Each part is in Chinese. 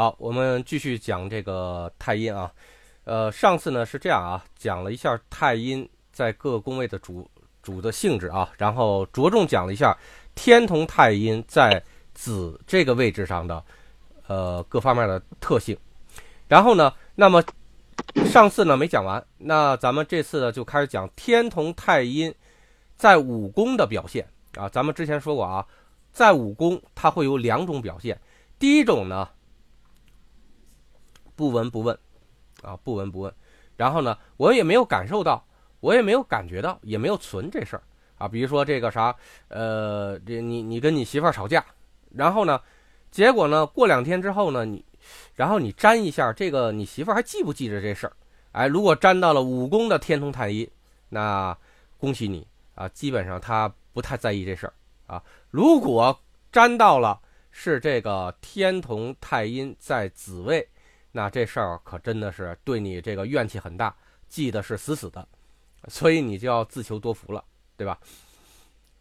好，我们继续讲这个太阴啊。呃，上次呢是这样啊，讲了一下太阴在各宫位的主主的性质啊，然后着重讲了一下天同太阴在子这个位置上的呃各方面的特性。然后呢，那么上次呢没讲完，那咱们这次呢就开始讲天同太阴在五宫的表现啊。咱们之前说过啊，在五宫它会有两种表现，第一种呢。不闻不问，啊，不闻不问，然后呢，我也没有感受到，我也没有感觉到，也没有存这事儿啊。比如说这个啥，呃，这你你跟你媳妇儿吵架，然后呢，结果呢，过两天之后呢，你，然后你沾一下这个，你媳妇儿还记不记着这事儿？哎，如果沾到了武宫的天同太阴，那恭喜你啊，基本上他不太在意这事儿啊。如果沾到了是这个天同太阴在子位。那这事儿可真的是对你这个怨气很大，记得是死死的，所以你就要自求多福了，对吧？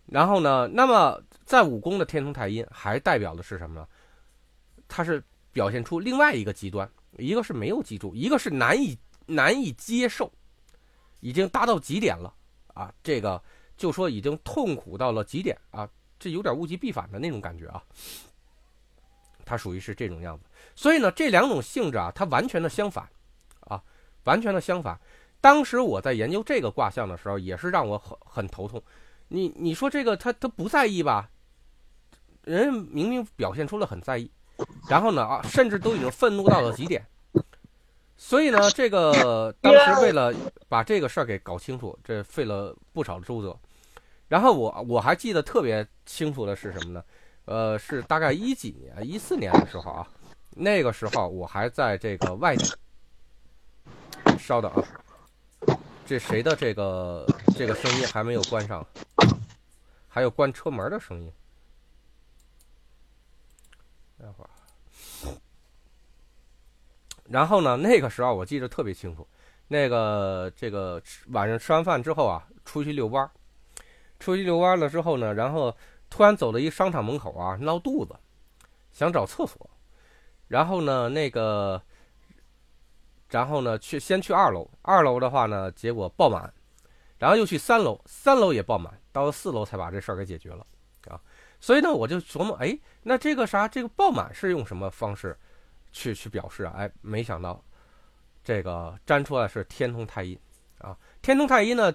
然后呢，那么在五宫的天同太阴还代表的是什么呢？它是表现出另外一个极端，一个是没有记住，一个是难以难以接受，已经达到极点了啊！这个就说已经痛苦到了极点啊，这有点物极必反的那种感觉啊。它属于是这种样子，所以呢，这两种性质啊，它完全的相反，啊，完全的相反。当时我在研究这个卦象的时候，也是让我很很头痛。你你说这个他他不在意吧？人明明表现出了很在意，然后呢啊，甚至都已经愤怒到了极点。所以呢，这个 当时为了把这个事儿给搞清楚，这费了不少的周折。然后我我还记得特别清楚的是什么呢？呃，是大概一几年，一四年的时候啊，那个时候我还在这个外地。稍等啊，这谁的这个这个声音还没有关上？还有关车门的声音。待会儿。然后呢，那个时候我记得特别清楚，那个这个晚上吃完饭之后啊，出去遛弯出去遛弯了之后呢，然后。突然走到一商场门口啊，闹肚子，想找厕所，然后呢，那个，然后呢，去先去二楼，二楼的话呢，结果爆满，然后又去三楼，三楼也爆满，到了四楼才把这事儿给解决了，啊，所以呢，我就琢磨，哎，那这个啥，这个爆满是用什么方式去去表示啊？哎，没想到这个粘出来是天同太阴，啊，天同太阴呢，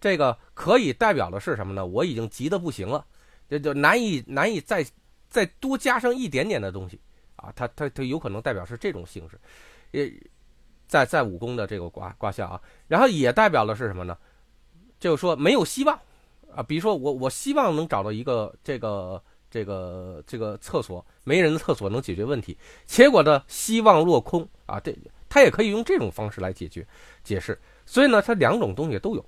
这个可以代表的是什么呢？我已经急得不行了。这就难以难以再再多加上一点点的东西啊，它它它有可能代表是这种性质，也在在武功的这个卦卦象啊，然后也代表的是什么呢？就是说没有希望啊，比如说我我希望能找到一个这个这个这个厕所没人的厕所能解决问题，结果呢希望落空啊，这他也可以用这种方式来解决解释，所以呢它两种东西都有。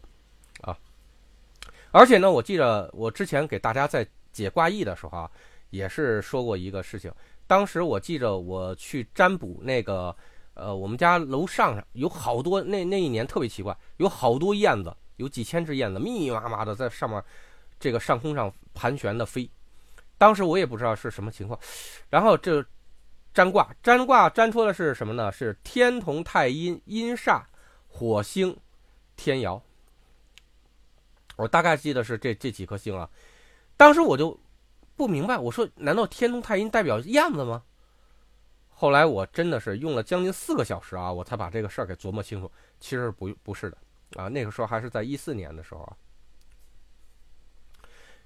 而且呢，我记得我之前给大家在解卦意的时候啊，也是说过一个事情。当时我记着我去占卜那个，呃，我们家楼上有好多那那一年特别奇怪，有好多燕子，有几千只燕子，密密麻麻的在上面这个上空上盘旋的飞。当时我也不知道是什么情况，然后这占卦占卦占出的是什么呢？是天同太阴阴煞火星天姚。我大概记得是这这几颗星啊，当时我就不明白，我说难道天同太阴代表燕子吗？后来我真的是用了将近四个小时啊，我才把这个事儿给琢磨清楚。其实不不是的啊，那个时候还是在一四年的时候啊。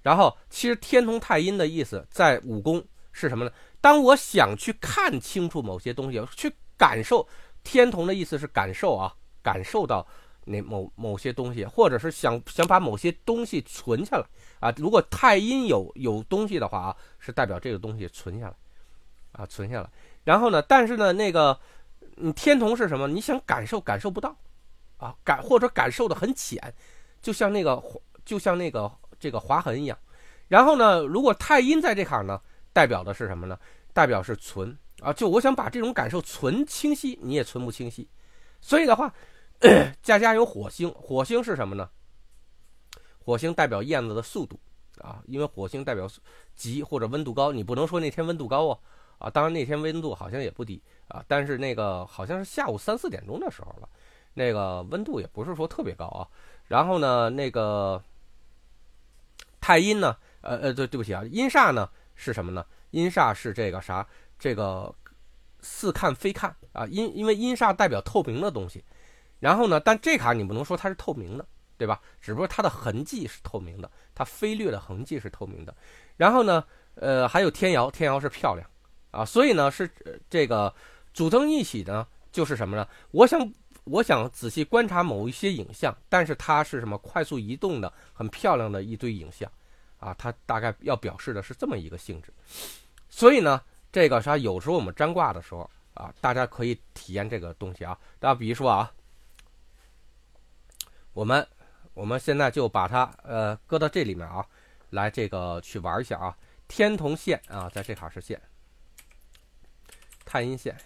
然后其实天同太阴的意思在武功是什么呢？当我想去看清楚某些东西，去感受天同的意思是感受啊，感受到。那某某些东西，或者是想想把某些东西存下来啊。如果太阴有有东西的话啊，是代表这个东西存下来啊，存下来。然后呢，但是呢，那个你天同是什么？你想感受感受不到啊，感或者感受的很浅，就像那个就像那个这个划痕一样。然后呢，如果太阴在这坎呢，代表的是什么呢？代表是存啊。就我想把这种感受存清晰，你也存不清晰。所以的话。家家有火星，火星是什么呢？火星代表燕子的速度啊，因为火星代表急或者温度高，你不能说那天温度高啊啊。当然那天温度好像也不低啊，但是那个好像是下午三四点钟的时候了，那个温度也不是说特别高啊。然后呢，那个太阴呢，呃呃，对，对不起啊，阴煞呢是什么呢？阴煞是这个啥？这个似看非看啊，因因为阴煞代表透明的东西。然后呢，但这卡你不能说它是透明的。对吧？只不过它的痕迹是透明的，它飞掠的痕迹是透明的。然后呢，呃，还有天姚，天姚是漂亮啊，所以呢是这个组成一起呢，就是什么呢？我想，我想仔细观察某一些影像，但是它是什么？快速移动的，很漂亮的一堆影像啊，它大概要表示的是这么一个性质。所以呢，这个啥？有时候我们占卦的时候啊，大家可以体验这个东西啊。大家比如说啊，我们。我们现在就把它呃搁到这里面啊，来这个去玩一下啊。天同线啊，在这卡是线，太阴线。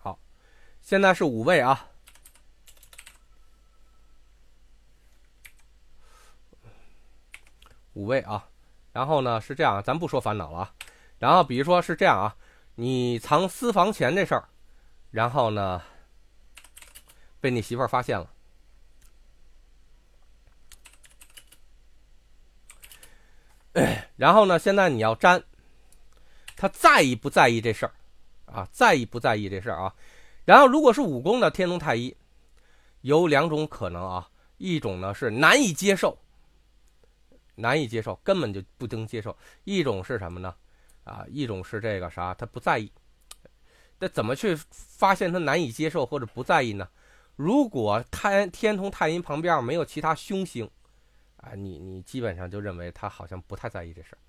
好，现在是五位啊，五位啊。然后呢是这样，咱不说烦恼了啊。然后比如说是这样啊，你藏私房钱这事儿。然后呢，被你媳妇儿发现了。然后呢，现在你要粘，他在意不在意这事儿啊？在意不在意这事儿啊？然后如果是武功的天龙太一，有两种可能啊，一种呢是难以接受，难以接受，根本就不能接受；一种是什么呢？啊，一种是这个啥，他不在意。那怎么去发现他难以接受或者不在意呢？如果太天同太阴旁边没有其他凶星，啊，你你基本上就认为他好像不太在意这事儿，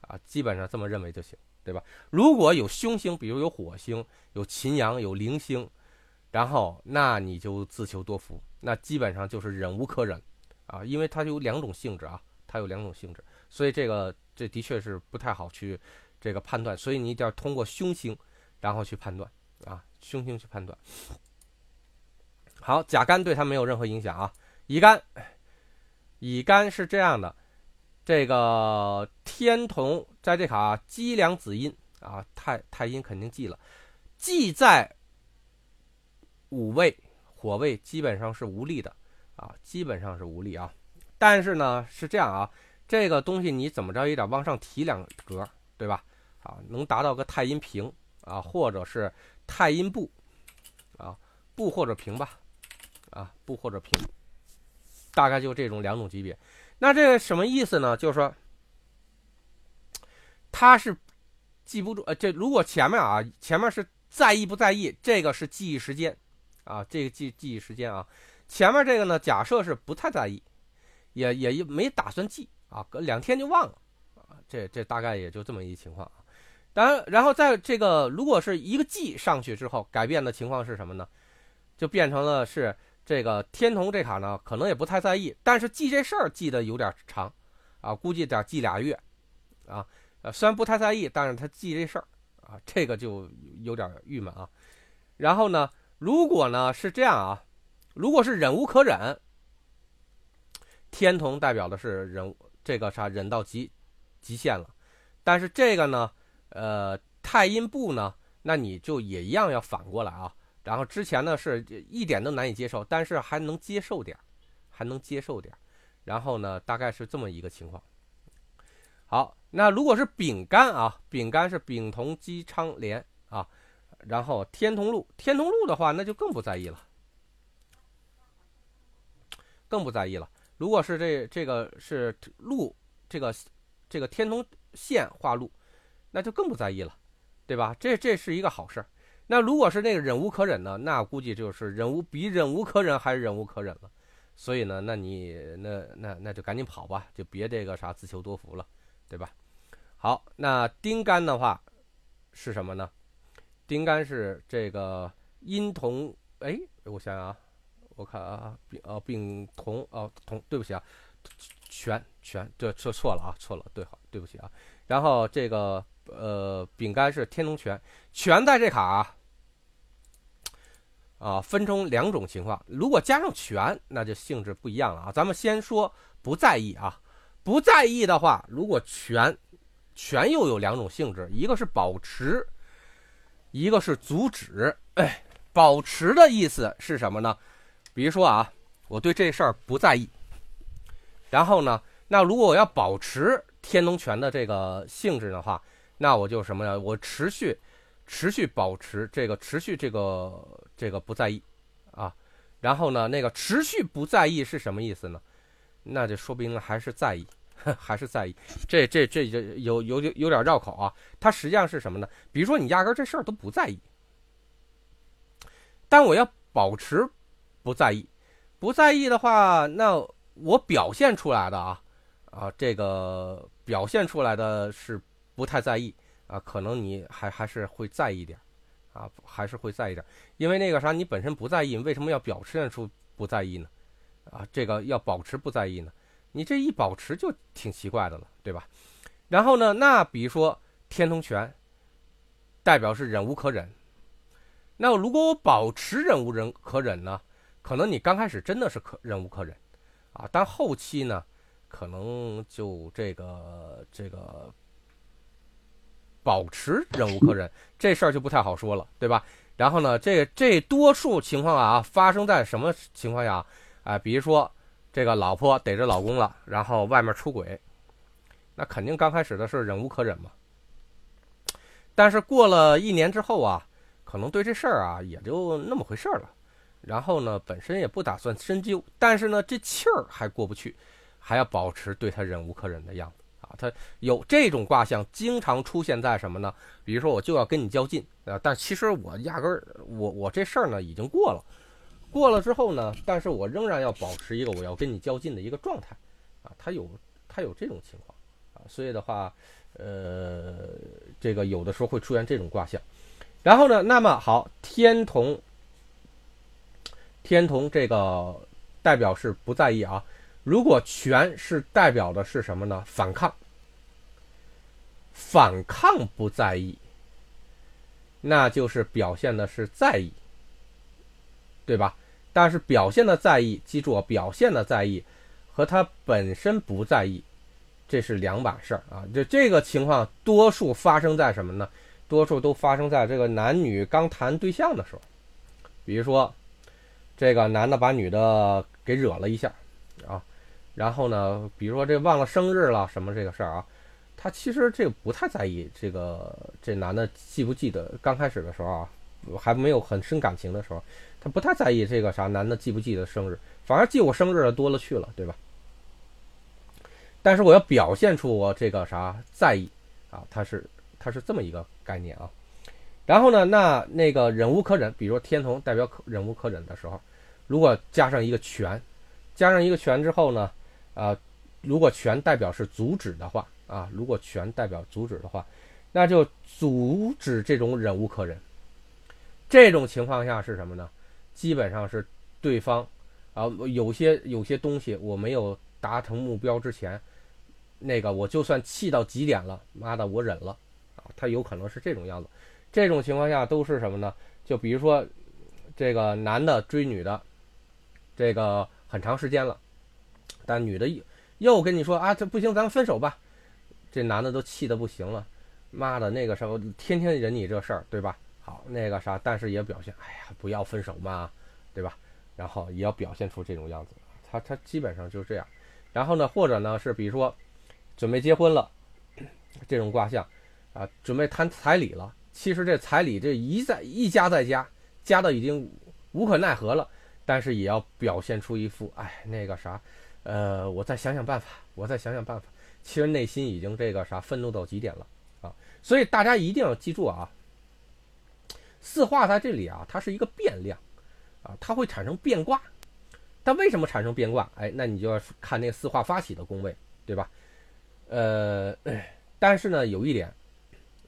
啊，基本上这么认为就行，对吧？如果有凶星，比如有火星、有擎羊、有铃星，然后那你就自求多福，那基本上就是忍无可忍，啊，因为它有两种性质啊，它有两种性质，所以这个这的确是不太好去这个判断，所以你一定要通过凶星。然后去判断啊，凶星去判断。好，甲干对他没有任何影响啊。乙干，乙干是这样的，这个天同在这卡积两子阴啊，太太阴肯定忌了，忌在五位火位基本上是无力的啊，基本上是无力啊。但是呢是这样啊，这个东西你怎么着也得往上提两格，对吧？啊，能达到个太阴平。啊，或者是太阴部，啊，部或者平吧，啊，部或者平，大概就这种两种级别。那这个什么意思呢？就是说，他是记不住，呃，这如果前面啊，前面是在意不在意，这个是记忆时间，啊，这个记记忆时间啊，前面这个呢，假设是不太在意，也也没打算记啊，隔两天就忘了，这这大概也就这么一情况。当然，然后在这个如果是一个季上去之后，改变的情况是什么呢？就变成了是这个天童这卡呢，可能也不太在意，但是记这事儿记得有点长，啊，估计得记俩月，啊，呃，虽然不太在意，但是他记这事儿，啊，这个就有点郁闷啊。然后呢，如果呢是这样啊，如果是忍无可忍，天童代表的是忍这个啥忍到极极限了，但是这个呢。呃，太阴部呢，那你就也一样要反过来啊。然后之前呢是一点都难以接受，但是还能接受点还能接受点然后呢，大概是这么一个情况。好，那如果是丙肝啊，丙肝是丙同姬昌连啊，然后天同禄，天同禄的话，那就更不在意了，更不在意了。如果是这这个是禄，这个这个天同线化禄。那就更不在意了，对吧？这这是一个好事。那如果是那个忍无可忍呢？那估计就是忍无比忍无可忍还是忍无可忍了。所以呢，那你那那那就赶紧跑吧，就别这个啥自求多福了，对吧？好，那丁干的话是什么呢？丁干是这个阴同哎，我想想啊，我看啊，丙呃丙同哦同，对不起啊，全全对错错了啊，错了，对好，对不起啊。然后这个。呃，饼干是天龙拳，拳在这卡啊，啊，分成两种情况。如果加上拳，那就性质不一样了啊。咱们先说不在意啊，不在意的话，如果拳拳又有两种性质，一个是保持，一个是阻止。哎，保持的意思是什么呢？比如说啊，我对这事儿不在意，然后呢，那如果我要保持天龙拳的这个性质的话，那我就什么呀？我持续持续保持这个持续这个这个不在意啊，然后呢，那个持续不在意是什么意思呢？那就说明了还是在意，还是在意。这这这就有有有点绕口啊。它实际上是什么呢？比如说你压根这事儿都不在意，但我要保持不在意，不在意的话，那我表现出来的啊啊，这个表现出来的是。不太在意啊，可能你还还是会在意点啊，还是会在意点，因为那个啥，你本身不在意，为什么要表现出不在意呢？啊，这个要保持不在意呢？你这一保持就挺奇怪的了，对吧？然后呢，那比如说天通拳，代表是忍无可忍。那如果我保持忍无忍可忍呢？可能你刚开始真的是可忍无可忍啊，但后期呢，可能就这个这个。保持忍无可忍，这事儿就不太好说了，对吧？然后呢，这这多数情况啊，发生在什么情况下？哎，比如说这个老婆逮着老公了，然后外面出轨，那肯定刚开始的是忍无可忍嘛。但是过了一年之后啊，可能对这事儿啊也就那么回事儿了。然后呢，本身也不打算深究，但是呢，这气儿还过不去，还要保持对他忍无可忍的样子。它有这种卦象，经常出现在什么呢？比如说，我就要跟你较劲啊，但其实我压根儿，我我这事儿呢已经过了，过了之后呢，但是我仍然要保持一个我要跟你较劲的一个状态，啊，它有它有这种情况啊，所以的话，呃，这个有的时候会出现这种卦象。然后呢，那么好，天同，天同这个代表是不在意啊。如果权是代表的是什么呢？反抗，反抗不在意，那就是表现的是在意，对吧？但是表现的在意，记住，表现的在意和他本身不在意，这是两码事儿啊。就这个情况，多数发生在什么呢？多数都发生在这个男女刚谈对象的时候，比如说，这个男的把女的给惹了一下，啊。然后呢，比如说这忘了生日了什么这个事儿啊，他其实这个不太在意。这个这男的记不记得？刚开始的时候啊，还没有很深感情的时候，他不太在意这个啥男的记不记得生日，反而记我生日的多了去了，对吧？但是我要表现出我这个啥在意啊，他是他是这么一个概念啊。然后呢，那那个忍无可忍，比如说天同代表可忍无可忍的时候，如果加上一个全，加上一个全之后呢？啊，如果全代表是阻止的话，啊，如果全代表阻止的话，那就阻止这种忍无可忍。这种情况下是什么呢？基本上是对方啊，有些有些东西我没有达成目标之前，那个我就算气到极点了，妈的，我忍了啊，他有可能是这种样子。这种情况下都是什么呢？就比如说这个男的追女的，这个很长时间了。但女的又又跟你说啊，这不行，咱们分手吧。这男的都气得不行了，妈的，那个时候天天忍你这事儿，对吧？好，那个啥，但是也表现，哎呀，不要分手嘛，对吧？然后也要表现出这种样子，他他基本上就是这样。然后呢，或者呢是比如说准备结婚了，这种卦象啊，准备谈彩礼了。其实这彩礼这一再一加再加，加到已经无可奈何了，但是也要表现出一副哎那个啥。呃，我再想想办法，我再想想办法。其实内心已经这个啥愤怒到极点了啊！所以大家一定要记住啊，四化在这里啊，它是一个变量啊，它会产生变卦。但为什么产生变卦？哎，那你就要看那四化发起的宫位，对吧？呃，但是呢，有一点，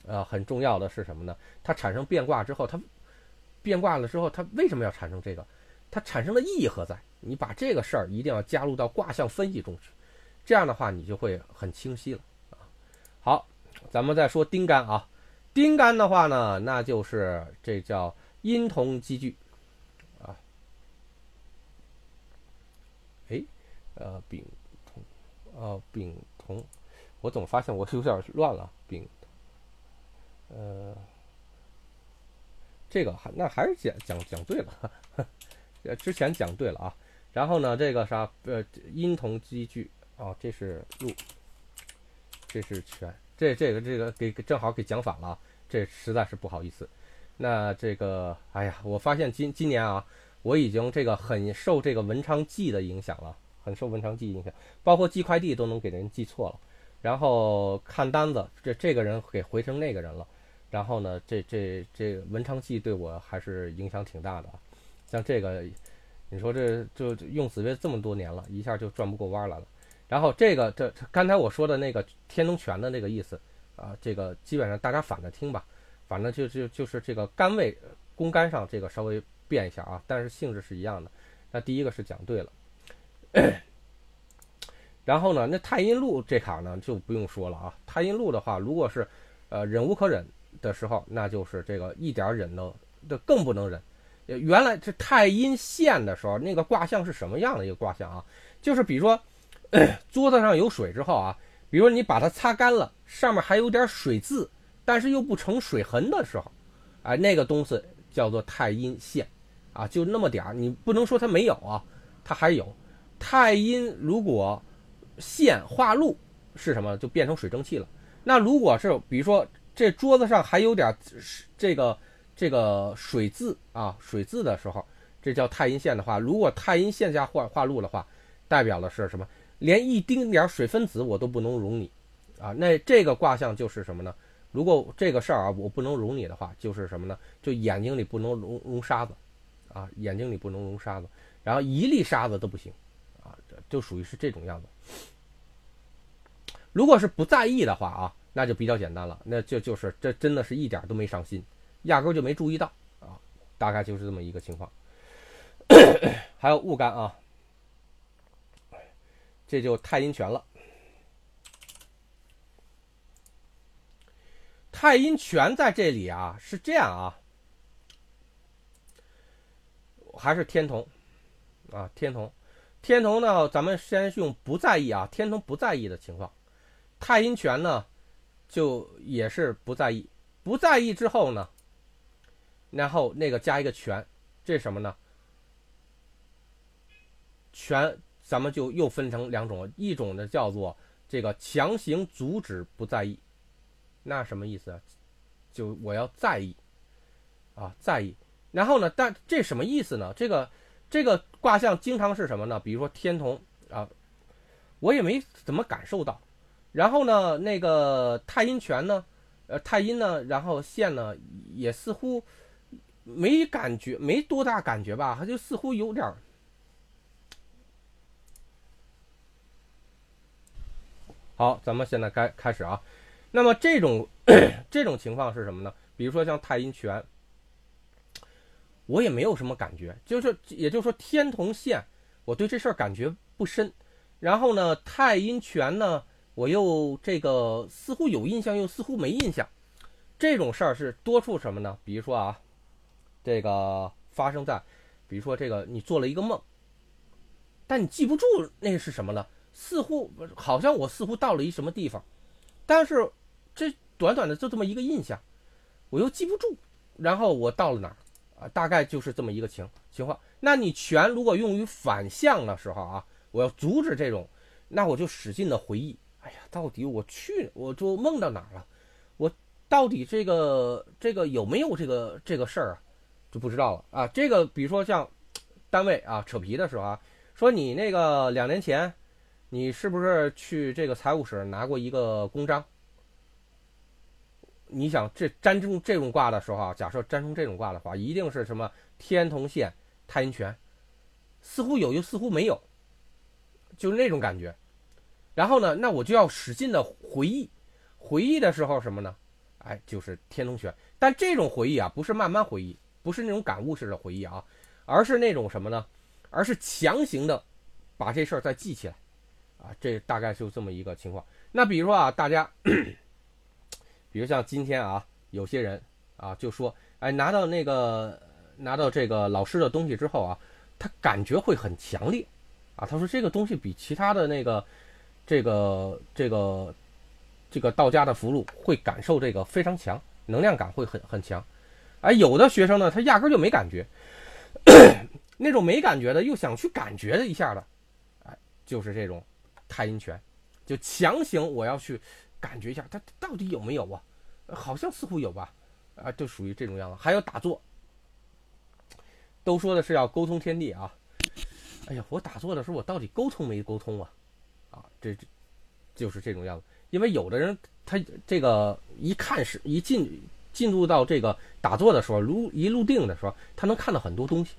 呃，很重要的是什么呢？它产生变卦之后，它变卦了之后，它为什么要产生这个？它产生的意义何在？你把这个事儿一定要加入到卦象分析中去，这样的话你就会很清晰了啊。好，咱们再说丁干啊，丁干的话呢，那就是这叫阴同积聚啊。哎，呃，丙同哦，丙同，我怎么发现我有点乱了。丙，呃，这个还那还是讲讲讲对了，呃，之前讲对了啊。然后呢，这个啥，呃，音同积聚，哦，这是路，这是全，这这个这个给正好给讲反了，这实在是不好意思。那这个，哎呀，我发现今今年啊，我已经这个很受这个文昌记的影响了。很受文昌记影响，包括寄快递都能给人寄错了，然后看单子，这这个人给回成那个人了，然后呢，这这这文昌记对我还是影响挺大的。像这个，你说这就用紫薇这么多年了，一下就转不过弯来了。然后这个这刚才我说的那个天龙泉的那个意思啊，这个基本上大家反着听吧，反正就就就是这个肝位宫肝上这个稍微变一下啊，但是性质是一样的。那第一个是讲对了。然后呢，那太阴路这卡呢就不用说了啊。太阴路的话，如果是，呃，忍无可忍的时候，那就是这个一点忍都这更不能忍。原来这太阴线的时候，那个卦象是什么样的一个卦象啊？就是比如说，桌子上有水之后啊，比如说你把它擦干了，上面还有点水渍，但是又不成水痕的时候，哎，那个东西叫做太阴线，啊，就那么点儿，你不能说它没有啊，它还有。太阴如果线化露是什么？就变成水蒸气了。那如果是比如说这桌子上还有点这个这个水渍啊，水渍的时候，这叫太阴线的话，如果太阴线下化化露的话，代表的是什么？连一丁点水分子我都不能容你啊。那这个卦象就是什么呢？如果这个事儿啊我不能容你的话，就是什么呢？就眼睛里不能容容沙子啊，眼睛里不能容沙子，然后一粒沙子都不行。啊就属于是这种样子。如果是不在意的话啊，那就比较简单了，那就就是这真的是一点都没上心，压根就没注意到啊，大概就是这么一个情况。还有戊干啊，这就太阴拳了。太阴拳在这里啊是这样啊，还是天同啊，天同。天同呢，咱们先用不在意啊，天同不在意的情况，太阴拳呢，就也是不在意，不在意之后呢，然后那个加一个权，这是什么呢？权咱们就又分成两种，一种呢叫做这个强行阻止不在意，那什么意思啊？就我要在意啊，在意，然后呢，但这什么意思呢？这个。这个卦象经常是什么呢？比如说天同啊，我也没怎么感受到。然后呢，那个太阴拳呢，呃，太阴呢，然后线呢，也似乎没感觉，没多大感觉吧？他就似乎有点儿。好，咱们现在该开始啊。那么这种这种情况是什么呢？比如说像太阴拳。我也没有什么感觉，就是也就是说天同线，我对这事儿感觉不深。然后呢，太阴拳呢，我又这个似乎有印象，又似乎没印象。这种事儿是多处什么呢？比如说啊，这个发生在，比如说这个你做了一个梦，但你记不住那是什么了，似乎好像我似乎到了一什么地方，但是这短短的就这么一个印象，我又记不住，然后我到了哪儿？啊，大概就是这么一个情情况。那你全如果用于反向的时候啊，我要阻止这种，那我就使劲的回忆。哎呀，到底我去，我就梦到哪儿了？我到底这个这个有没有这个这个事儿啊？就不知道了啊。这个比如说像单位啊扯皮的时候啊，说你那个两年前，你是不是去这个财务室拿过一个公章？你想这占中这种卦的时候啊，假设占中这种卦的话，一定是什么天同线太阴权，似乎有又似乎没有，就是那种感觉。然后呢，那我就要使劲的回忆，回忆的时候什么呢？哎，就是天同权。但这种回忆啊，不是慢慢回忆，不是那种感悟式的回忆啊，而是那种什么呢？而是强行的把这事儿再记起来啊。这大概就这么一个情况。那比如说啊，大家。比如像今天啊，有些人啊就说，哎，拿到那个拿到这个老师的东西之后啊，他感觉会很强烈，啊，他说这个东西比其他的那个这个这个这个道家的符箓会感受这个非常强，能量感会很很强。哎，有的学生呢，他压根就没感觉，那种没感觉的又想去感觉一下的，哎，就是这种太阴拳，就强行我要去感觉一下，它到底有没有啊？好像似乎有吧，啊，就属于这种样子。还有打坐，都说的是要沟通天地啊。哎呀，我打坐的时候，我到底沟通没沟通啊？啊，这这就是这种样子。因为有的人他这个一看是一进进入到这个打坐的时候，如一入定的时候，他能看到很多东西，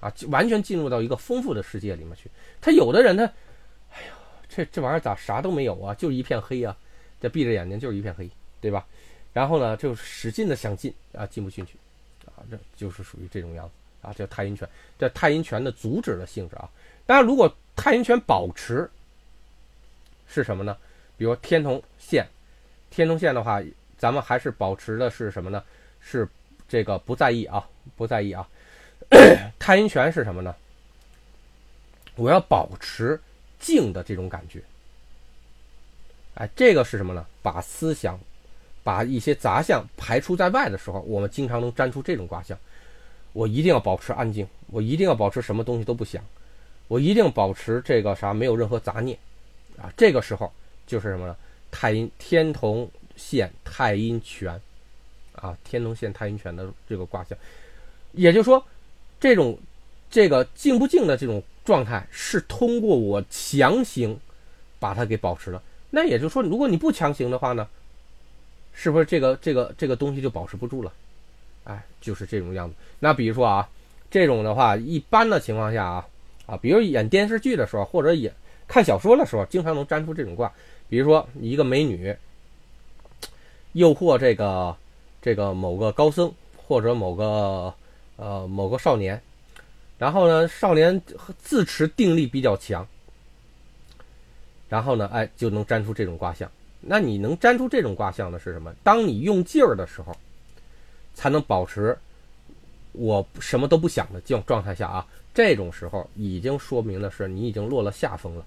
啊，完全进入到一个丰富的世界里面去。他有的人他，哎呀，这这玩意儿咋啥都没有啊？就一片黑啊！这闭着眼睛就是一片黑，对吧？然后呢，就使劲的想进啊，进不进去，啊，这就是属于这种样子啊，叫太阴拳。这太阴拳的阻止的性质啊，当然如果太阴拳保持是什么呢？比如天同线，天同线的话，咱们还是保持的是什么呢？是这个不在意啊，不在意啊。太阴拳是什么呢？我要保持静的这种感觉。哎，这个是什么呢？把思想，把一些杂项排除在外的时候，我们经常能粘出这种卦象。我一定要保持安静，我一定要保持什么东西都不想，我一定保持这个啥，没有任何杂念啊。这个时候就是什么呢？太阴天同现太阴拳啊，天龙现太阴拳的这个卦象。也就是说，这种这个静不静的这种状态，是通过我强行把它给保持了。那也就是说，如果你不强行的话呢，是不是这个这个这个东西就保持不住了？哎，就是这种样子。那比如说啊，这种的话，一般的情况下啊啊，比如演电视剧的时候，或者演看小说的时候，经常能粘出这种卦。比如说一个美女诱惑这个这个某个高僧或者某个呃某个少年，然后呢，少年自持定力比较强。然后呢，哎，就能粘出这种卦象。那你能粘出这种卦象的是什么？当你用劲儿的时候，才能保持我什么都不想的这种状态下啊。这种时候已经说明的是你已经落了下风了，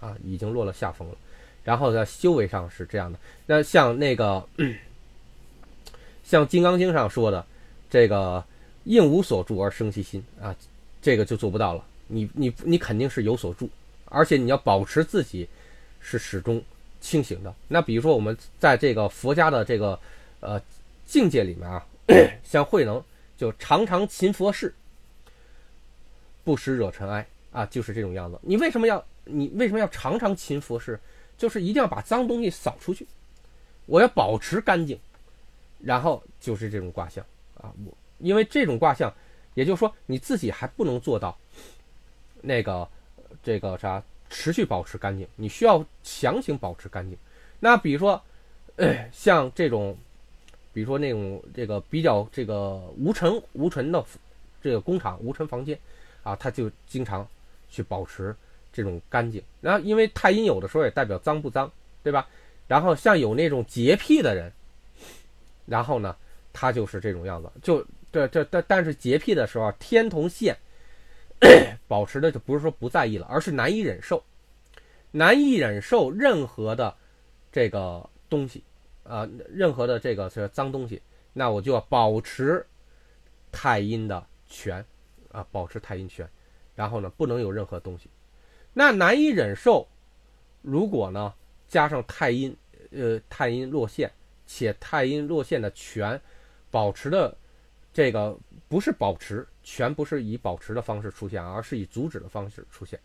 啊，已经落了下风了。然后在修为上是这样的。那像那个，像《金刚经》上说的，这个应无所住而生其心啊，这个就做不到了。你你你肯定是有所住。而且你要保持自己是始终清醒的。那比如说我们在这个佛家的这个呃境界里面啊，像慧能就常常勤佛事，不时惹尘埃啊，就是这种样子。你为什么要你为什么要常常勤佛事？就是一定要把脏东西扫出去，我要保持干净。然后就是这种卦象啊，我因为这种卦象，也就是说你自己还不能做到那个。这个啥持续保持干净，你需要强行保持干净。那比如说，像这种，比如说那种这个比较这个无尘无尘的这个工厂无尘房间啊，他就经常去保持这种干净。然后因为太阴有的时候也代表脏不脏，对吧？然后像有那种洁癖的人，然后呢，他就是这种样子。就这这但但是洁癖的时候，天同线。保持的就不是说不在意了，而是难以忍受，难以忍受任何的这个东西啊，任何的这个是脏东西，那我就要保持太阴的权啊，保持太阴权，然后呢，不能有任何东西。那难以忍受，如果呢加上太阴，呃，太阴落陷，且太阴落陷的权保持的这个不是保持。全不是以保持的方式出现，而是以阻止的方式出现。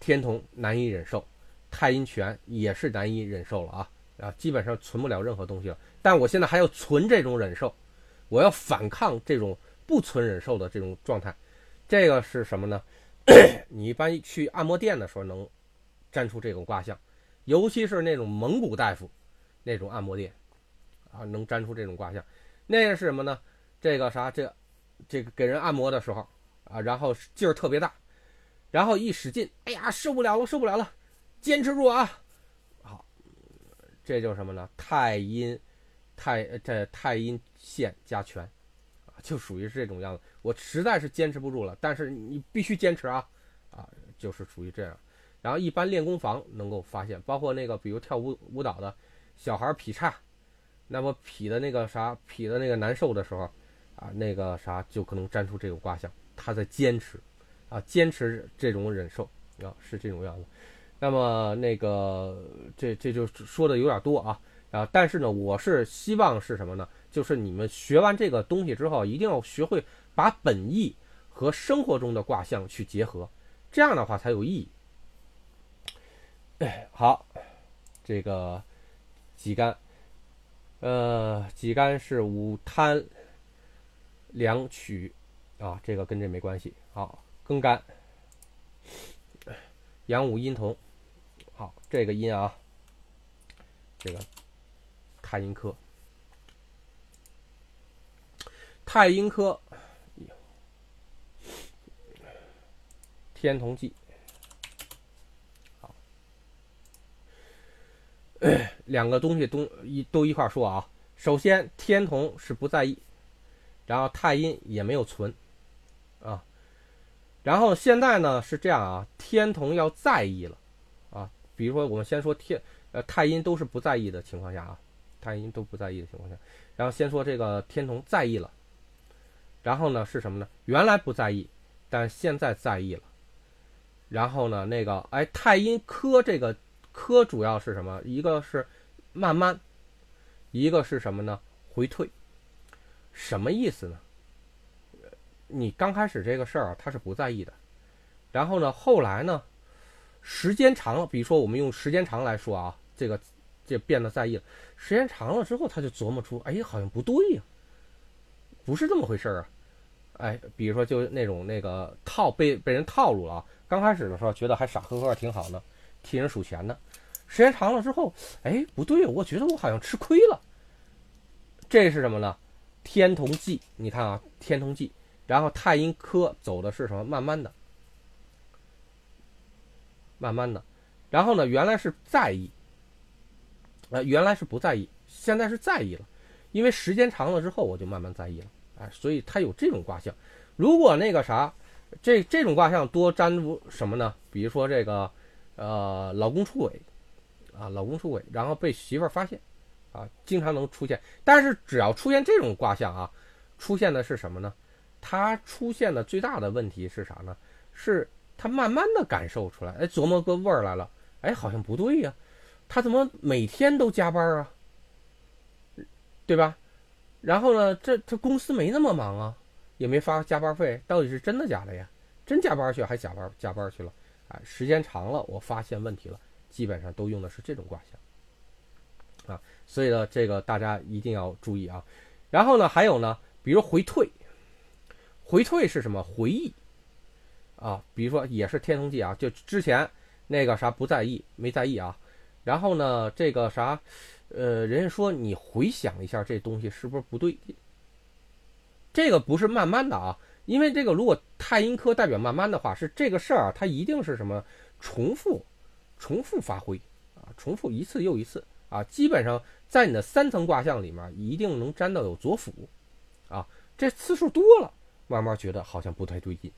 天同难以忍受，太阴拳也是难以忍受了啊啊！基本上存不了任何东西了。但我现在还要存这种忍受，我要反抗这种不存忍受的这种状态。这个是什么呢？你一般去按摩店的时候能粘出这种卦象，尤其是那种蒙古大夫那种按摩店啊，能粘出这种卦象。那个是什么呢？这个啥，这，这个给人按摩的时候啊，然后劲儿特别大，然后一使劲，哎呀，受不了了，受不了了，坚持住啊！好，这就是什么呢？太阴，太这太阴线加权，啊，就属于是这种样子。我实在是坚持不住了，但是你必须坚持啊，啊，就是属于这样。然后一般练功房能够发现，包括那个比如跳舞舞蹈的小孩劈叉，那么劈的那个啥劈的那个难受的时候，啊，那个啥就可能粘出这种卦象，他在坚持，啊，坚持这种忍受啊，是这种样子。那么那个这这就说的有点多啊啊，但是呢，我是希望是什么呢？就是你们学完这个东西之后，一定要学会把本意和生活中的卦象去结合，这样的话才有意义。好，这个己干，呃，己干是五贪两曲啊，这个跟这没关系。好，庚干，阳武阴同，好，这个阴啊，这个太阴科。太阴科，天同忌，好，两个东西都一都一块说啊。首先，天同是不在意，然后太阴也没有存，啊，然后现在呢是这样啊，天同要在意了，啊，比如说我们先说天呃太阴都是不在意的情况下啊，太阴都不在意的情况下，然后先说这个天同在意了。然后呢是什么呢？原来不在意，但现在在意了。然后呢，那个哎，太阴科这个科主要是什么？一个是慢慢，一个是什么呢？回退。什么意思呢？你刚开始这个事儿啊，他是不在意的。然后呢，后来呢，时间长了，比如说我们用时间长来说啊，这个这变得在意了。时间长了之后，他就琢磨出，哎，好像不对呀，不是这么回事儿啊。哎，比如说就那种那个套被被人套路了啊！刚开始的时候觉得还傻呵呵挺好的，替人数钱呢。时间长了之后，哎，不对，我觉得我好像吃亏了。这是什么呢？天同忌，你看啊，天同忌，然后太阴科走的是什么？慢慢的，慢慢的。然后呢，原来是在意，呃，原来是不在意，现在是在意了，因为时间长了之后，我就慢慢在意了。哎，所以它有这种卦象。如果那个啥，这这种卦象多沾什么呢？比如说这个，呃，老公出轨，啊，老公出轨，然后被媳妇儿发现，啊，经常能出现。但是只要出现这种卦象啊，出现的是什么呢？它出现的最大的问题是啥呢？是他慢慢的感受出来，哎，琢磨个味儿来了，哎，好像不对呀，他怎么每天都加班啊？对吧？然后呢，这这公司没那么忙啊，也没发加班费，到底是真的假的呀？真加班去还加班加班去了？啊，时间长了，我发现问题了，基本上都用的是这种卦象啊，所以呢，这个大家一定要注意啊。然后呢，还有呢，比如回退，回退是什么？回忆啊，比如说也是天同忌啊，就之前那个啥不在意，没在意啊。然后呢，这个啥？呃，人家说你回想一下这东西是不是不对？这个不是慢慢的啊，因为这个如果太阴科代表慢慢的话，是这个事儿啊，它一定是什么重复、重复发挥啊，重复一次又一次啊，基本上在你的三层卦象里面一定能沾到有左辅啊，这次数多了，慢慢觉得好像不太对劲，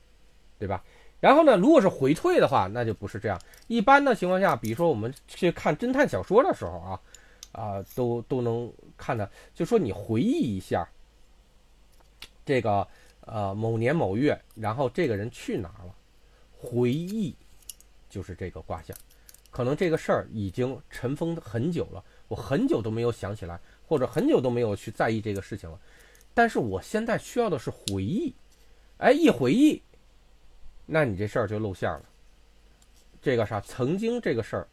对吧？然后呢，如果是回退的话，那就不是这样。一般的情况下，比如说我们去看侦探小说的时候啊。啊，都都能看的，就说你回忆一下，这个呃某年某月，然后这个人去哪儿了？回忆就是这个卦象，可能这个事儿已经尘封很久了，我很久都没有想起来，或者很久都没有去在意这个事情了。但是我现在需要的是回忆，哎，一回忆，那你这事儿就露馅了。这个啥，曾经这个事儿。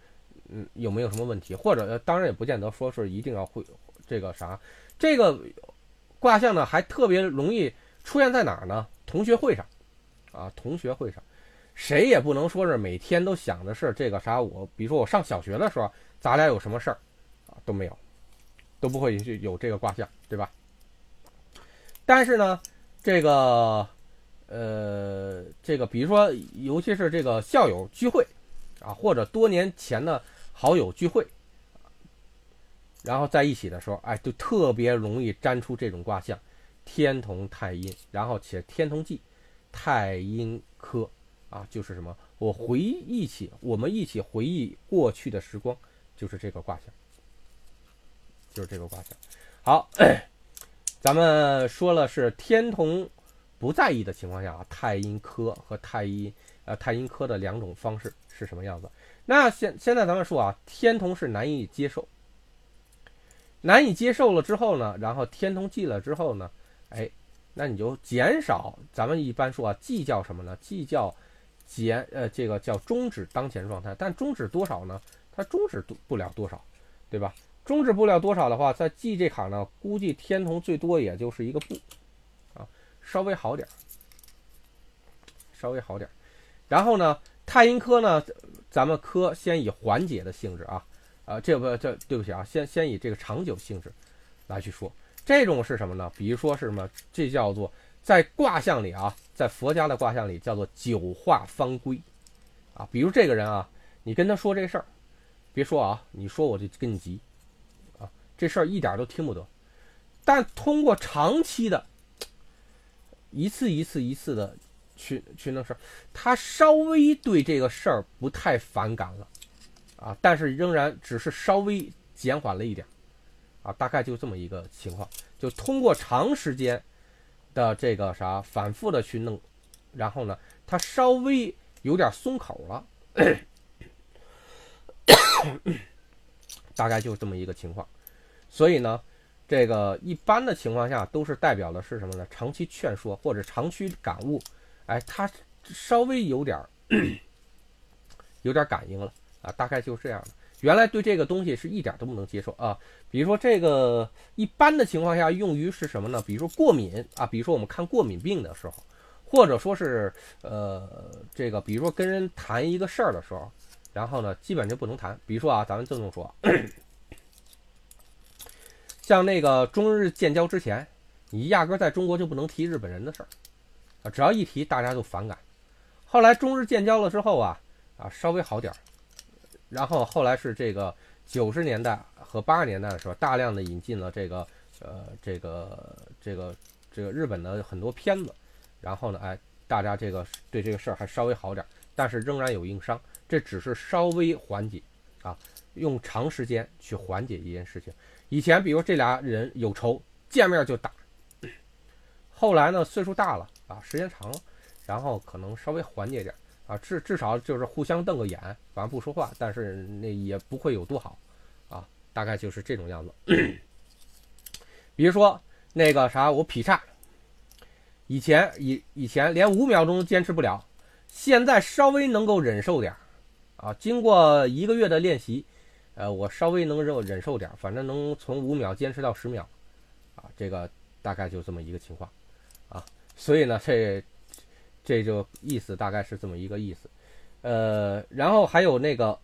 嗯，有没有什么问题？或者当然也不见得说是一定要会这个啥，这个卦象呢还特别容易出现在哪儿呢？同学会上，啊，同学会上，谁也不能说是每天都想的是这个啥。我比如说我上小学的时候，咱俩有什么事儿啊都没有，都不会有这个卦象，对吧？但是呢，这个呃，这个比如说，尤其是这个校友聚会啊，或者多年前的。好友聚会，然后在一起的时候，哎，就特别容易粘出这种卦象，天同太阴，然后且天同忌，太阴科，啊，就是什么？我回忆起，我们一起回忆过去的时光，就是这个卦象，就是这个卦象。好，咱们说了是天同不在意的情况下啊，太阴科和太阴呃太阴科的两种方式是什么样子？那现现在咱们说啊，天同是难以接受，难以接受了之后呢，然后天同忌了之后呢，哎，那你就减少。咱们一般说啊，计较什么呢？计较。减呃，这个叫终止当前状态，但终止多少呢？它终止不了多少，对吧？终止不了多少的话，在记这卡呢，估计天同最多也就是一个不，啊，稍微好点，稍微好点。然后呢，太阴科呢，咱们科先以缓解的性质啊，啊，这不这对不起啊，先先以这个长久性质来去说，这种是什么呢？比如说是什么？这叫做。在卦象里啊，在佛家的卦象里叫做九化方归，啊，比如这个人啊，你跟他说这事儿，别说啊，你说我就跟你急，啊，这事儿一点都听不得。但通过长期的，一次一次一次的去去弄事儿，他稍微对这个事儿不太反感了，啊，但是仍然只是稍微减缓了一点，啊，大概就这么一个情况，就通过长时间。的这个啥，反复的去弄，然后呢，他稍微有点松口了，大概就这么一个情况。所以呢，这个一般的情况下都是代表的是什么呢？长期劝说或者长期感悟，哎，他稍微有点有点感应了啊，大概就是这样的。原来对这个东西是一点都不能接受啊，比如说这个一般的情况下用于是什么呢？比如说过敏啊，比如说我们看过敏病的时候，或者说是呃这个，比如说跟人谈一个事儿的时候，然后呢基本就不能谈。比如说啊，咱们这么说，像那个中日建交之前，你压根在中国就不能提日本人的事儿啊，只要一提大家就反感。后来中日建交了之后啊啊稍微好点儿。然后后来是这个九十年代和八十年代的时候，大量的引进了这个呃这个这个这个日本的很多片子，然后呢，哎，大家这个对这个事儿还稍微好点儿，但是仍然有硬伤，这只是稍微缓解啊，用长时间去缓解一件事情。以前比如这俩人有仇，见面就打，后来呢岁数大了啊，时间长了，然后可能稍微缓解点。啊，至至少就是互相瞪个眼，反正不说话，但是那也不会有多好，啊，大概就是这种样子。比如说那个啥，我劈叉，以前以以前连五秒钟都坚持不了，现在稍微能够忍受点，啊，经过一个月的练习，呃，我稍微能忍忍受点，反正能从五秒坚持到十秒，啊，这个大概就这么一个情况，所以呢，这。这就意思大概是这么一个意思，呃，然后还有那个，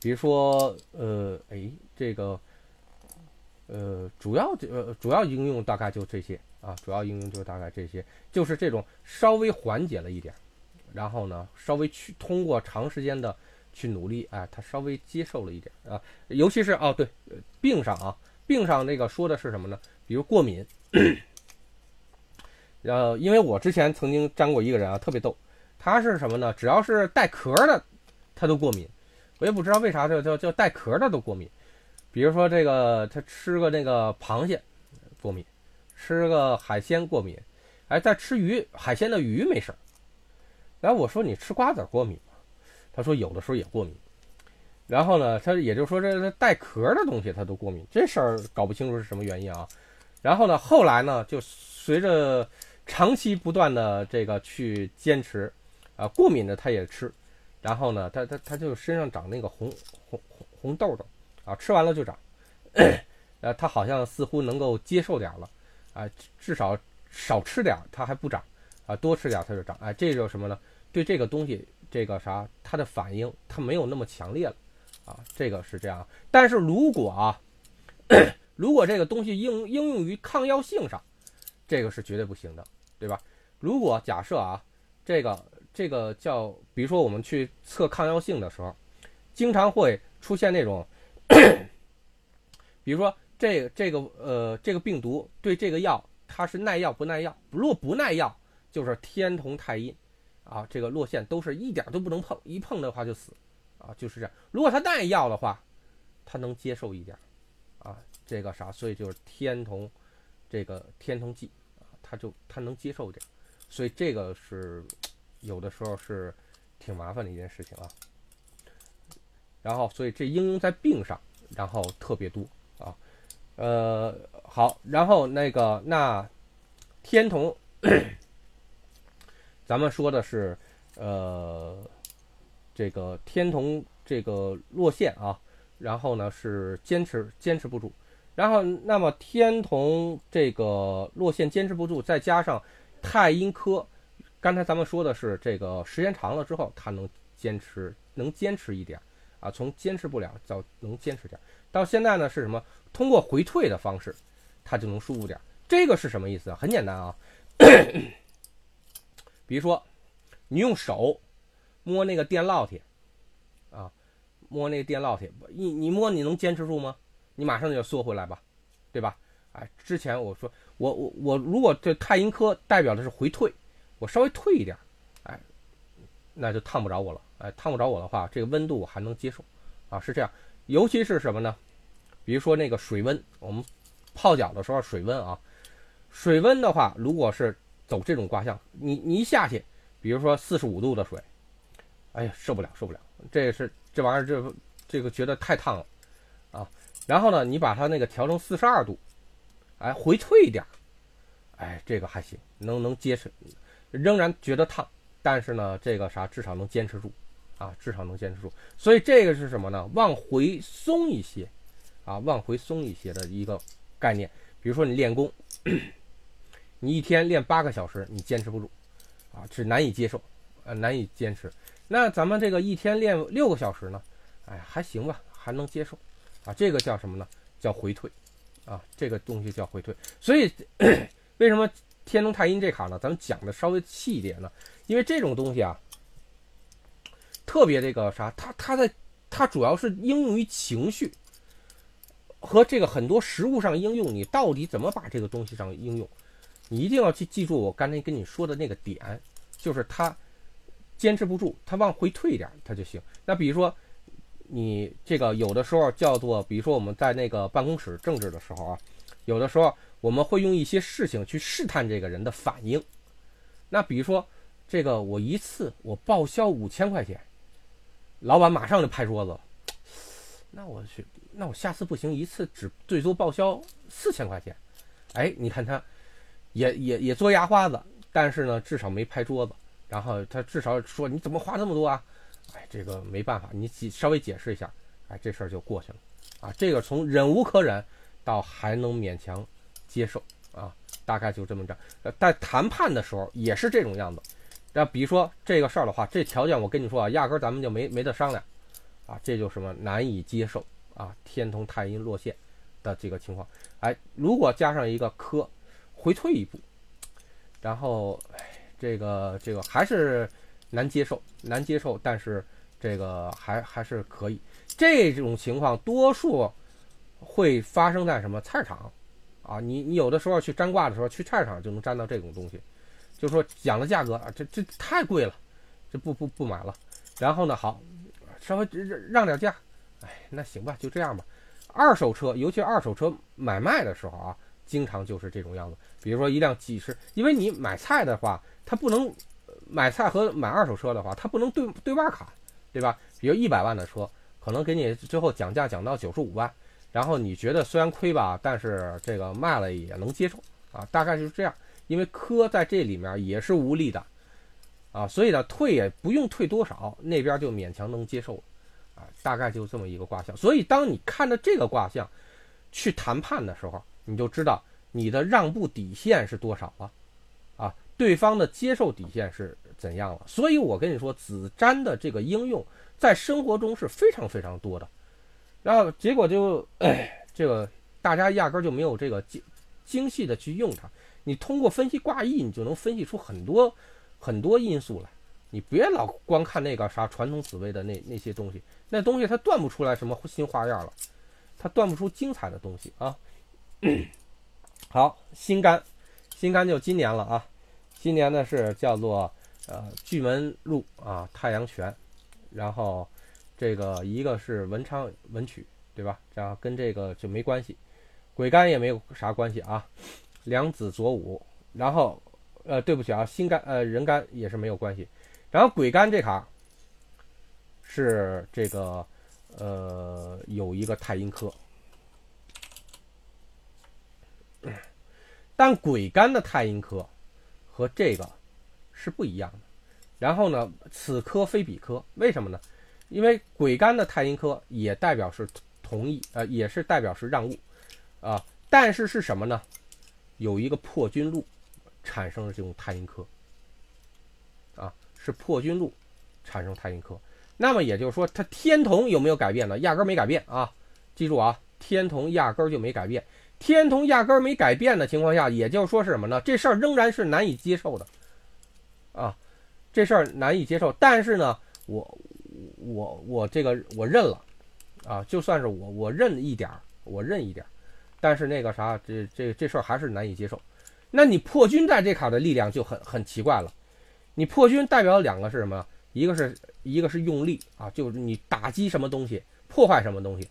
比如说，呃，哎，这个，呃，主要这呃主要应用大概就这些啊，主要应用就大概这些，就是这种稍微缓解了一点，然后呢，稍微去通过长时间的去努力，哎，他稍微接受了一点啊，尤其是哦，对，病上啊，病上那个说的是什么呢？比如过敏。然后，因为我之前曾经粘过一个人啊，特别逗。他是什么呢？只要是带壳的，他都过敏。我也不知道为啥，叫叫叫带壳的都过敏。比如说这个，他吃个那个螃蟹过敏，吃个海鲜过敏。哎，在吃鱼海鲜的鱼没事儿。然后我说你吃瓜子过敏吗？他说有的时候也过敏。然后呢，他也就是说这带壳的东西他都过敏，这事儿搞不清楚是什么原因啊。然后呢，后来呢，就随着。长期不断的这个去坚持，啊，过敏的他也吃，然后呢，他他他就身上长那个红红红红痘痘，啊，吃完了就长，呃，他好像似乎能够接受点了，啊，至少少吃点他还不长，啊，多吃点他就长，哎，这就什么呢？对这个东西这个啥，他的反应他没有那么强烈了，啊，这个是这样。但是如果啊，如果这个东西应应用于抗药性上，这个是绝对不行的。对吧？如果假设啊，这个这个叫，比如说我们去测抗药性的时候，经常会出现那种，比如说这这个呃这个病毒对这个药它是耐药不耐药？如果不耐药，就是天同太阴，啊，这个落线都是一点都不能碰，一碰的话就死，啊，就是这样。如果他耐药的话，他能接受一点，啊，这个啥，所以就是天同，这个天同剂，他就他能接受点，所以这个是有的时候是挺麻烦的一件事情啊。然后，所以这应用在病上，然后特别多啊，呃，好，然后那个那天童。咱们说的是，呃，这个天童这个落线啊，然后呢是坚持坚持不住，然后那么天同这个落线坚持不住，再加上太阴科，刚才咱们说的是这个时间长了之后，他能坚持能坚持一点啊，从坚持不了到能坚持点，到现在呢是什么？通过回退的方式，他就能舒服点。这个是什么意思啊？很简单啊。比如说，你用手摸那个电烙铁，啊，摸那个电烙铁，你你摸你能坚持住吗？你马上就要缩回来吧，对吧？哎，之前我说我我我如果这太阴科代表的是回退，我稍微退一点，哎，那就烫不着我了。哎，烫不着我的话，这个温度我还能接受，啊，是这样。尤其是什么呢？比如说那个水温，我们泡脚的时候水温啊，水温的话，如果是。走这种卦象，你你一下去，比如说四十五度的水，哎呀受不了受不了，这是这玩意儿这这个觉得太烫了。然后呢，你把它那个调成四十二度，哎回退一点，哎这个还行，能能接受，仍然觉得烫，但是呢这个啥至少能坚持住啊，至少能坚持住。所以这个是什么呢？往回松一些啊，往回松一些的一个概念。比如说你练功。你一天练八个小时，你坚持不住，啊，是难以接受，呃，难以坚持。那咱们这个一天练六个小时呢，哎，还行吧，还能接受，啊，这个叫什么呢？叫回退，啊，这个东西叫回退。所以 为什么天龙太阴这卡呢？咱们讲的稍微细一点呢？因为这种东西啊，特别这个啥，它它在它主要是应用于情绪和这个很多实物上应用，你到底怎么把这个东西上应用？你一定要去记住我刚才跟你说的那个点，就是他坚持不住，他往回退一点，他就行。那比如说，你这个有的时候叫做，比如说我们在那个办公室政治的时候啊，有的时候我们会用一些事情去试探这个人的反应。那比如说，这个我一次我报销五千块钱，老板马上就拍桌子了。那我去，那我下次不行，一次只最多报销四千块钱。哎，你看他。也也也做牙花子，但是呢，至少没拍桌子。然后他至少说：“你怎么花这么多啊？”哎，这个没办法，你解稍微解释一下，哎，这事儿就过去了。啊，这个从忍无可忍到还能勉强接受啊，大概就这么着。在谈判的时候也是这种样子。那比如说这个事儿的话，这条件我跟你说啊，压根咱们就没没得商量啊，这就什么难以接受啊，天同太阴落陷的这个情况。哎，如果加上一个科。回退一步，然后，哎，这个这个还是难接受，难接受，但是这个还还是可以。这种情况多数会发生在什么菜市场啊？你你有的时候去占卦的时候，去菜市场就能占到这种东西，就说讲的价格啊，这这太贵了，这不不不买了。然后呢，好，稍微让点价，哎，那行吧，就这样吧。二手车，尤其二手车买卖的时候啊。经常就是这种样子，比如说一辆几十，因为你买菜的话，它不能买菜和买二手车的话，它不能对对半砍，对吧？比如一百万的车，可能给你最后讲价讲到九十五万，然后你觉得虽然亏吧，但是这个卖了也能接受啊，大概就是这样。因为科在这里面也是无力的啊，所以呢退也不用退多少，那边就勉强能接受啊，大概就这么一个卦象。所以当你看着这个卦象去谈判的时候，你就知道你的让步底线是多少了，啊，对方的接受底线是怎样了？所以我跟你说，子占的这个应用在生活中是非常非常多的，然后结果就，这个大家压根就没有这个精精细的去用它。你通过分析卦意，你就能分析出很多很多因素来。你别老光看那个啥传统紫薇的那那些东西，那东西它断不出来什么新花样了，它断不出精彩的东西啊。好，心肝，心肝就今年了啊，今年呢是叫做呃巨门禄啊太阳泉，然后这个一个是文昌文曲，对吧？这样跟这个就没关系，癸干也没有啥关系啊。两子左午，然后呃对不起啊，心肝呃人肝也是没有关系。然后癸干这卡是这个呃有一个太阴科。但癸干的太阴科和这个是不一样的。然后呢，此科非彼科，为什么呢？因为鬼干的太阴科也代表是同意，呃，也是代表是让步，啊，但是是什么呢？有一个破军路产生了这种太阴科，啊，是破军路产生太阴科。那么也就是说，它天同有没有改变呢？压根没改变啊！记住啊，天同压根就没改变。天同压根没改变的情况下，也就是说是什么呢？这事儿仍然是难以接受的，啊，这事儿难以接受。但是呢，我我我这个我认了，啊，就算是我我认一点儿，我认一点儿。但是那个啥，这这这事儿还是难以接受。那你破军在这卡的力量就很很奇怪了。你破军代表两个是什么？一个是一个是用力啊，就是你打击什么东西，破坏什么东西，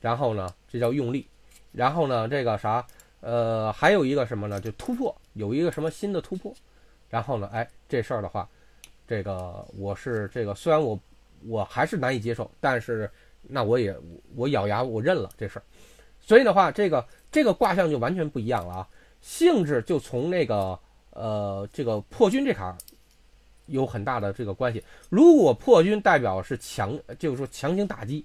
然后呢，这叫用力。然后呢，这个啥，呃，还有一个什么呢？就突破，有一个什么新的突破。然后呢，哎，这事儿的话，这个我是这个，虽然我我还是难以接受，但是那我也我咬牙我认了这事儿。所以的话，这个这个卦象就完全不一样了啊，性质就从那个呃这个破军这卡有很大的这个关系。如果破军代表是强，就是说强行打击。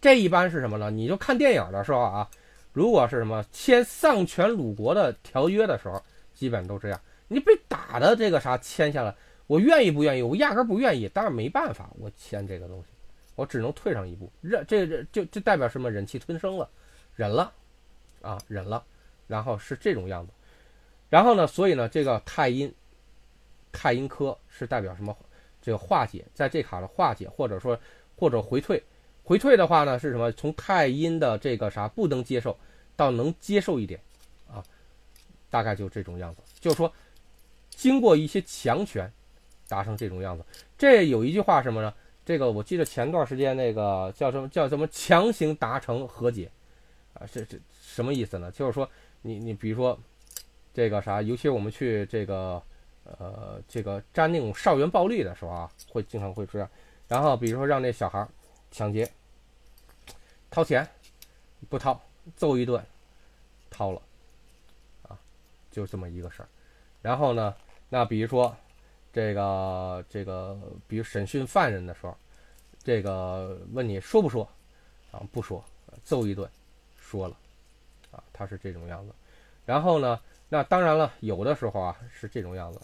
这一般是什么呢？你就看电影的时候啊，如果是什么签丧权辱国的条约的时候，基本都这样。你被打的这个啥签下来，我愿意不愿意？我压根不愿意，但是没办法，我签这个东西，我只能退上一步，忍这这就就代表什么？忍气吞声了，忍了，啊，忍了，然后是这种样子。然后呢，所以呢，这个太阴，太阴科是代表什么？这个化解，在这卡的化解，或者说或者回退。回退的话呢，是什么？从太阴的这个啥不能接受，到能接受一点，啊，大概就这种样子。就是说，经过一些强权，达成这种样子。这有一句话什么呢？这个我记得前段时间那个叫什么叫什么强行达成和解，啊，这这什么意思呢？就是说，你你比如说这个啥，尤其我们去这个呃这个沾那种校园暴力的时候啊，会经常会这样。然后比如说让那小孩。抢劫，掏钱，不掏，揍一顿，掏了，啊，就这么一个事儿。然后呢，那比如说，这个这个，比如审讯犯人的时候，这个问你说不说，啊，不说，揍一顿，说了，啊，他是这种样子。然后呢，那当然了，有的时候啊是这种样子。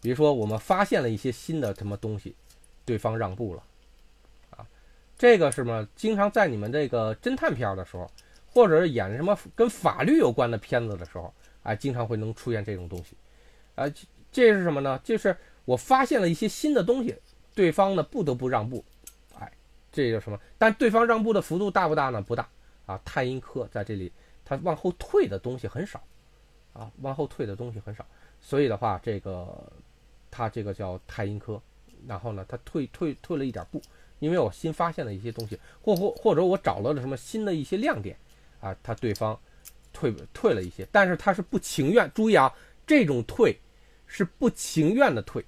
比如说，我们发现了一些新的什么东西，对方让步了。啊这个是什么？经常在你们这个侦探片的时候，或者是演什么跟法律有关的片子的时候，哎，经常会能出现这种东西。啊，这是什么呢？就是我发现了一些新的东西，对方呢不得不让步。哎，这叫什么？但对方让步的幅度大不大呢？不大。啊，太阴科在这里，它往后退的东西很少。啊，往后退的东西很少。所以的话，这个它这个叫太阴科。然后呢，它退退退了一点步。因为我新发现了一些东西，或或或者我找到了什么新的一些亮点，啊，他对方退退了一些，但是他是不情愿。注意啊，这种退是不情愿的退，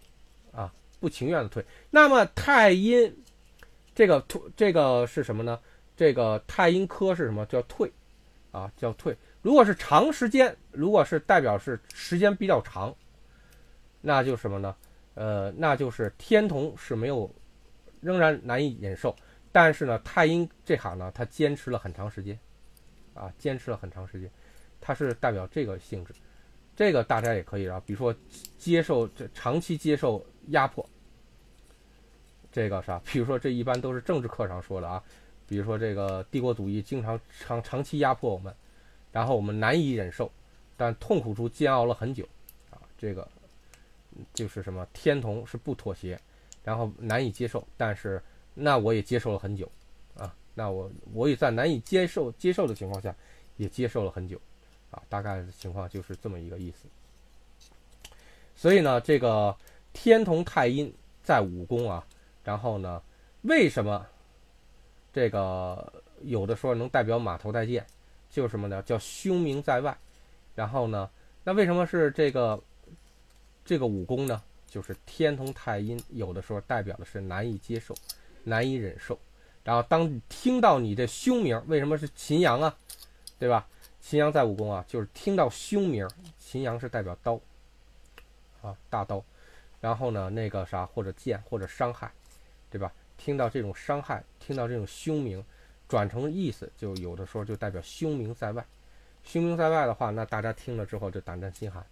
啊，不情愿的退。那么太阴这个退这个是什么呢？这个太阴科是什么？叫退，啊，叫退。如果是长时间，如果是代表是时间比较长，那就什么呢？呃，那就是天同是没有。仍然难以忍受，但是呢，太阴这行呢，他坚持了很长时间，啊，坚持了很长时间，它是代表这个性质，这个大家也可以啊，比如说接受这长期接受压迫，这个啥，比如说这一般都是政治课上说的啊，比如说这个帝国主义经常长长期压迫我们，然后我们难以忍受，但痛苦中煎熬了很久，啊，这个就是什么天同是不妥协。然后难以接受，但是那我也接受了很久，那我我也在难以接受接受的情况下，也接受了很久，啊，大概的情况就是这么一个意思。所以呢，这个天同太阴在五宫啊，然后呢，为什么这个有的时候能代表马头带剑，就是什么呢？叫凶名在外。然后呢，那为什么是这个这个五宫呢？就是天同太阴，有的时候代表的是难以接受、难以忍受。然后当听到你这凶名，为什么是秦阳啊？对吧？秦阳在武功啊，就是听到凶名，秦阳是代表刀啊，大刀。然后呢，那个啥，或者剑，或者伤害，对吧？听到这种伤害，听到这种凶名，转成意思，就有的时候就代表凶名在外。凶名在外的话，那大家听了之后就胆战心寒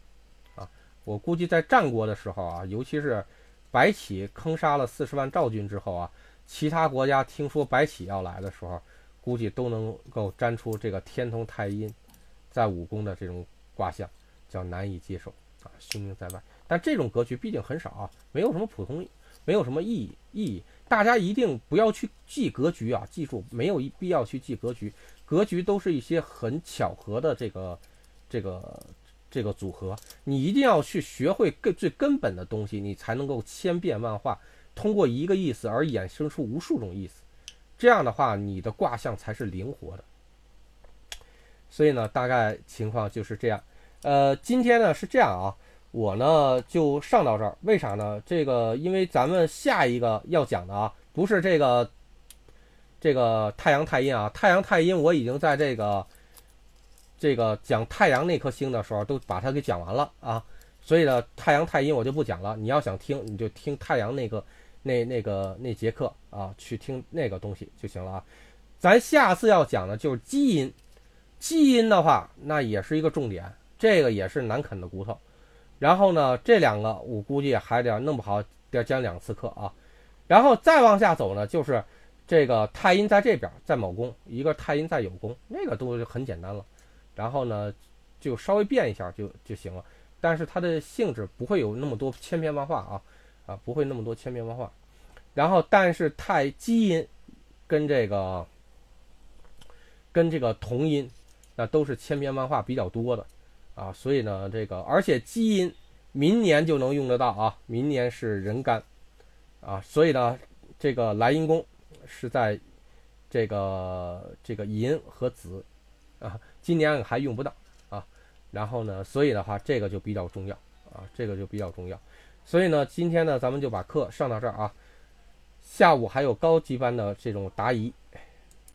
啊。我估计在战国的时候啊，尤其是白起坑杀了四十万赵军之后啊。其他国家听说白起要来的时候，估计都能够粘出这个天同太阴在武功的这种卦象，叫难以接受啊，凶命在外。但这种格局毕竟很少啊，没有什么普通，没有什么意义意义。大家一定不要去记格局啊，记住没有必要去记格局，格局都是一些很巧合的这个这个这个组合。你一定要去学会根最根本的东西，你才能够千变万化。通过一个意思而衍生出无数种意思，这样的话，你的卦象才是灵活的。所以呢，大概情况就是这样。呃，今天呢是这样啊，我呢就上到这儿。为啥呢？这个因为咱们下一个要讲的啊，不是这个这个太阳太阴啊，太阳太阴我已经在这个这个讲太阳那颗星的时候都把它给讲完了啊。所以呢，太阳太阴我就不讲了。你要想听，你就听太阳那个。那那个那节课啊，去听那个东西就行了啊。咱下次要讲的就是基因，基因的话，那也是一个重点，这个也是难啃的骨头。然后呢，这两个我估计还得弄不好得讲两次课啊。然后再往下走呢，就是这个太阴在这边，在卯宫，一个太阴在酉宫，那个都很简单了。然后呢，就稍微变一下就就行了，但是它的性质不会有那么多千变万化啊。啊，不会那么多千变万化，然后但是太基因跟这个跟这个同音，那都是千变万化比较多的。啊，所以呢，这个而且基因明年就能用得到啊，明年是人干。啊，所以呢，这个莱茵宫是在这个这个寅和子啊，今年还用不到啊，然后呢，所以的话，这个就比较重要啊，这个就比较重要。所以呢，今天呢，咱们就把课上到这儿啊。下午还有高级班的这种答疑，